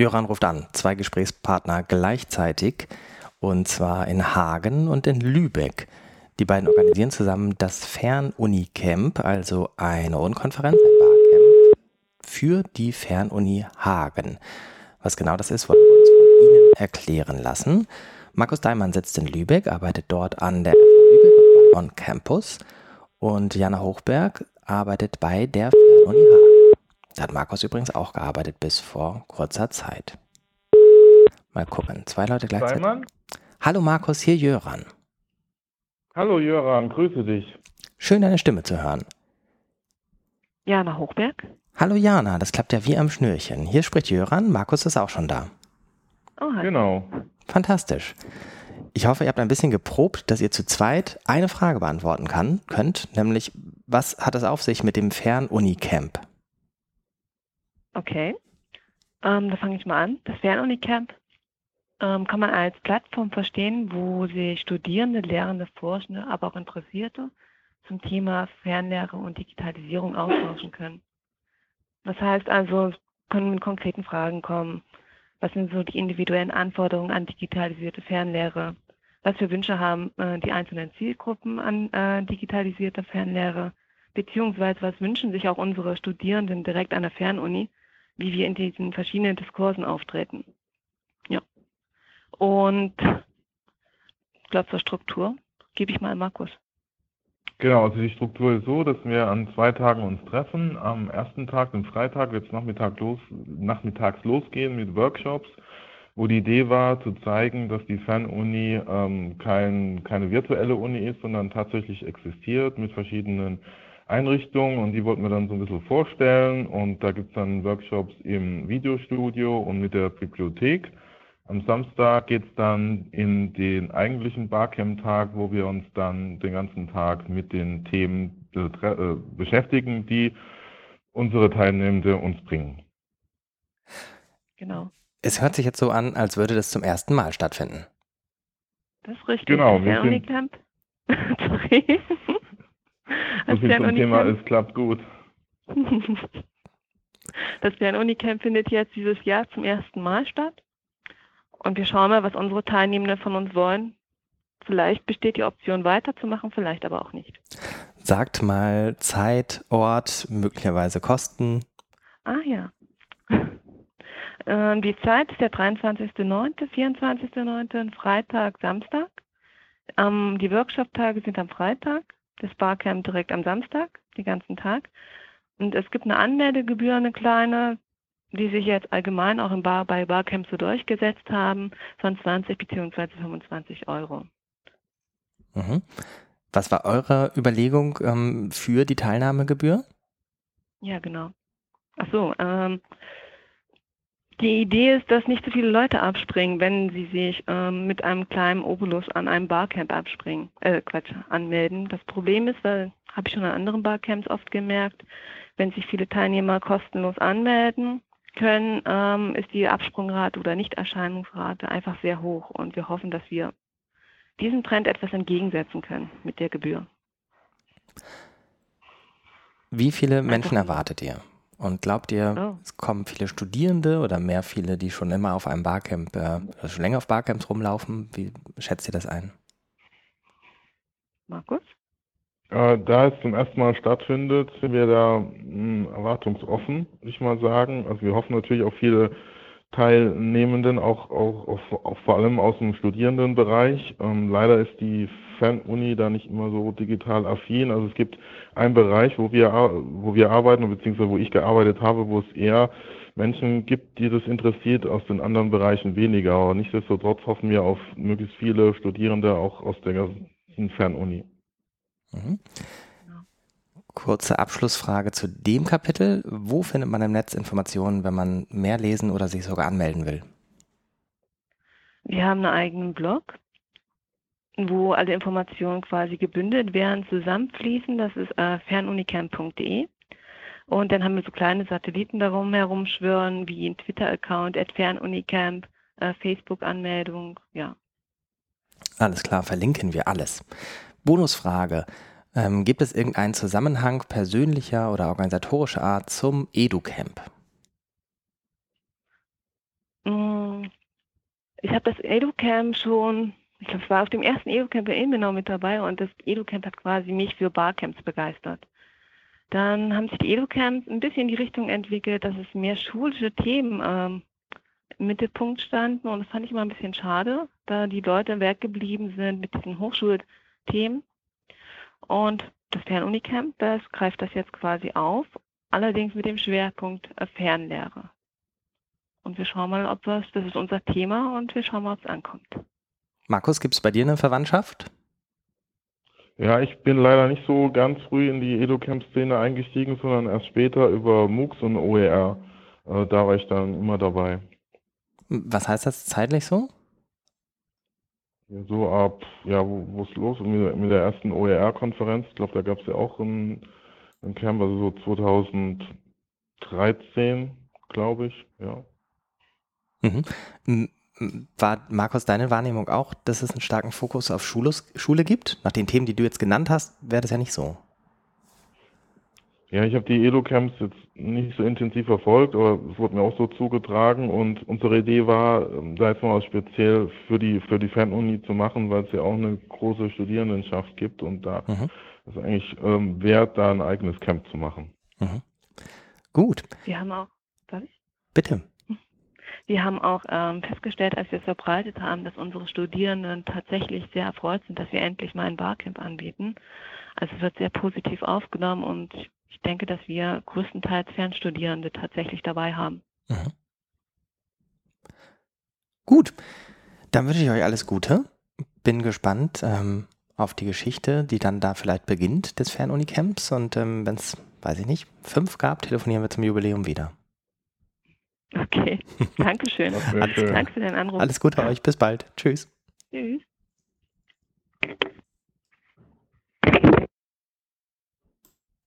Jöran ruft an, zwei Gesprächspartner gleichzeitig, und zwar in Hagen und in Lübeck. Die beiden organisieren zusammen das Fernuni-Camp, also eine Unkonferenz, ein Barcamp für die Fernuni Hagen. Was genau das ist, wollen wir uns von Ihnen erklären lassen. Markus Daimann sitzt in Lübeck, arbeitet dort an der FH Lübeck und bei On Campus. Und Jana Hochberg arbeitet bei der Fernuni Hagen. Da hat Markus übrigens auch gearbeitet bis vor kurzer Zeit. Mal gucken, zwei Leute gleichzeitig. Daimann? Hallo Markus, hier Jöran. Hallo Jöran, grüße dich. Schön deine Stimme zu hören. Jana Hochberg. Hallo Jana, das klappt ja wie am Schnürchen. Hier spricht Jöran, Markus ist auch schon da. Oh, hi. Genau. Fantastisch. Ich hoffe, ihr habt ein bisschen geprobt, dass ihr zu zweit eine Frage beantworten kann, könnt, nämlich was hat es auf sich mit dem Fernuni-Camp? Okay. Ähm, da fange ich mal an. Das Fernunicamp ähm, kann man als Plattform verstehen, wo sich Studierende, Lehrende, Forschende, aber auch Interessierte zum Thema Fernlehre und Digitalisierung austauschen können. Das heißt also, es können mit konkreten Fragen kommen. Was sind so die individuellen Anforderungen an digitalisierte Fernlehre? Was für Wünsche haben äh, die einzelnen Zielgruppen an äh, digitalisierter Fernlehre? Beziehungsweise was wünschen sich auch unsere Studierenden direkt an der Fernuni, wie wir in diesen verschiedenen Diskursen auftreten? Ja. Und ich glaube, zur Struktur gebe ich mal Markus. Genau, also die Struktur ist so, dass wir an zwei Tagen uns treffen. Am ersten Tag, dem Freitag, wird es Nachmittag los, nachmittags losgehen mit Workshops, wo die Idee war, zu zeigen, dass die Fernuni ähm, kein, keine virtuelle Uni ist, sondern tatsächlich existiert mit verschiedenen Einrichtungen und die wollten wir dann so ein bisschen vorstellen und da gibt es dann Workshops im Videostudio und mit der Bibliothek. Am Samstag geht es dann in den eigentlichen Barcamp-Tag, wo wir uns dann den ganzen Tag mit den Themen äh, beschäftigen, die unsere Teilnehmende uns bringen. Genau. Es hört sich jetzt so an, als würde das zum ersten Mal stattfinden. Das ist richtig. Genau, wir sind-. Sorry. So Das viel zum Thema, es klappt gut. Das Fernunicamp findet jetzt dieses Jahr zum ersten Mal statt. Und wir schauen mal, was unsere Teilnehmenden von uns wollen. Vielleicht besteht die Option weiterzumachen, vielleicht aber auch nicht. Sagt mal Zeit, Ort, möglicherweise Kosten. Ah ja. Ähm, Die Zeit ist der 23.09., 24.09., Freitag, Samstag. Ähm, die Workshop-Tage sind am Freitag, das Barcamp direkt am Samstag, den ganzen Tag. Und es gibt eine Anmeldegebühr, eine kleine, die sich jetzt allgemein auch im Bar, bei Barcamps so durchgesetzt haben, von 20 bzw. 25 Euro. Mhm. Was war eure Überlegung ähm, für die Teilnahmegebühr? Ja, genau. Ach so, ähm, die Idee ist, dass nicht so viele Leute abspringen, wenn sie sich ähm, mit einem kleinen Obolus an einem Barcamp abspringen, äh, Quatsch, anmelden. Das Problem ist, weil, habe ich schon an anderen Barcamps oft gemerkt, wenn sich viele Teilnehmer kostenlos anmelden können, ähm, ist die Absprungrate oder Nichterscheinungsrate einfach sehr hoch. Und wir hoffen, dass wir diesem Trend etwas entgegensetzen können mit der Gebühr. Wie viele Menschen erwartet ihr? Und glaubt ihr, Oh. es kommen viele Studierende oder mehr viele, die schon immer auf einem Barcamp, äh, oder schon länger auf Barcamps rumlaufen? Wie schätzt ihr das ein? Markus? Äh, da es zum ersten Mal stattfindet, sind wir da mh, erwartungsoffen, würde ich mal sagen. Also wir hoffen natürlich auf viele Teilnehmenden, auch, auch, auch, auch vor allem aus dem Studierendenbereich. Ähm, leider ist die Fernuni da nicht immer so digital affin. Also es gibt einen Bereich, wo wir, wo wir arbeiten, beziehungsweise wo ich gearbeitet habe, wo es eher Menschen gibt, die das interessiert, aus den anderen Bereichen weniger. Aber nichtsdestotrotz hoffen wir auf möglichst viele Studierende auch aus der ganzen Fernuni. Mhm. Kurze Abschlussfrage zu dem Kapitel. Wo findet man im Netz Informationen, wenn man mehr lesen oder sich sogar anmelden will? Wir haben einen eigenen Blog, wo alle Informationen quasi gebündelt werden, zusammenfließen. Das ist äh, fernunicamp.de. Und dann haben wir so kleine Satelliten darum herumschwirren, wie ein Twitter-Account, at fernunicamp, äh, Facebook-Anmeldung, ja. Alles klar, verlinken wir alles. Bonusfrage. Ähm, gibt es irgendeinen Zusammenhang persönlicher oder organisatorischer Art zum EduCamp? Ich habe das EduCamp schon, ich glaube, es war auf dem ersten EduCamp in Ilmenau mit dabei und das EduCamp hat quasi mich für Barcamps begeistert. Dann haben sich die EduCamps ein bisschen in die Richtung entwickelt, dass es mehr schulische Themen ähm, im Mittelpunkt standen und das fand ich immer ein bisschen schade, da die Leute weggeblieben sind mit diesen Hochschulthemen. Und das Fernunicamp, das greift das jetzt quasi auf, allerdings mit dem Schwerpunkt äh, Fernlehre. Und wir schauen mal, ob das, das ist unser Thema und wir schauen mal, ob es ankommt. Markus, gibt es bei dir eine Verwandtschaft? Ja, ich bin leider nicht so ganz früh in die EduCamp-Szene eingestiegen, sondern erst später über MOOCs und OER. Äh, da war ich dann immer dabei. Was heißt das zeitlich so? So ab, ja, wo es los mit, mit der ersten OER-Konferenz. Ich glaube, da gab es ja auch ein, ein Camp, also so 2013, glaube ich, ja. Mhm. War, Markus, deine Wahrnehmung auch, dass es einen starken Fokus auf Schule, Schule gibt? Nach den Themen, die du jetzt genannt hast, wäre das ja nicht so. Ja, ich habe die Edu-Camps jetzt nicht so intensiv verfolgt, aber es wurde mir auch so zugetragen und unsere Idee war, ähm, da jetzt mal speziell für die für die Fernuni zu machen, weil es ja auch eine große Studierendenschaft gibt und da mhm. ist eigentlich ähm, wert, da ein eigenes Camp zu machen. Mhm. Gut. Wir haben auch, darf ich? Bitte. Wir haben auch ähm, festgestellt, als wir es verbreitet haben, dass unsere Studierenden tatsächlich sehr erfreut sind, dass wir endlich mal ein Barcamp anbieten. Also es wird sehr positiv aufgenommen und ich denke, dass wir größtenteils Fernstudierende tatsächlich dabei haben. Mhm. Gut, dann wünsche ich euch alles Gute. Bin gespannt ähm, auf die Geschichte, die dann da vielleicht beginnt des Fernunicamps. Und ähm, wenn es, weiß ich nicht, fünf gab, telefonieren wir zum Jubiläum wieder. Okay, Dankeschön. Danke für den Anruf. Alles Gute euch, bis bald. Tschüss. Tschüss.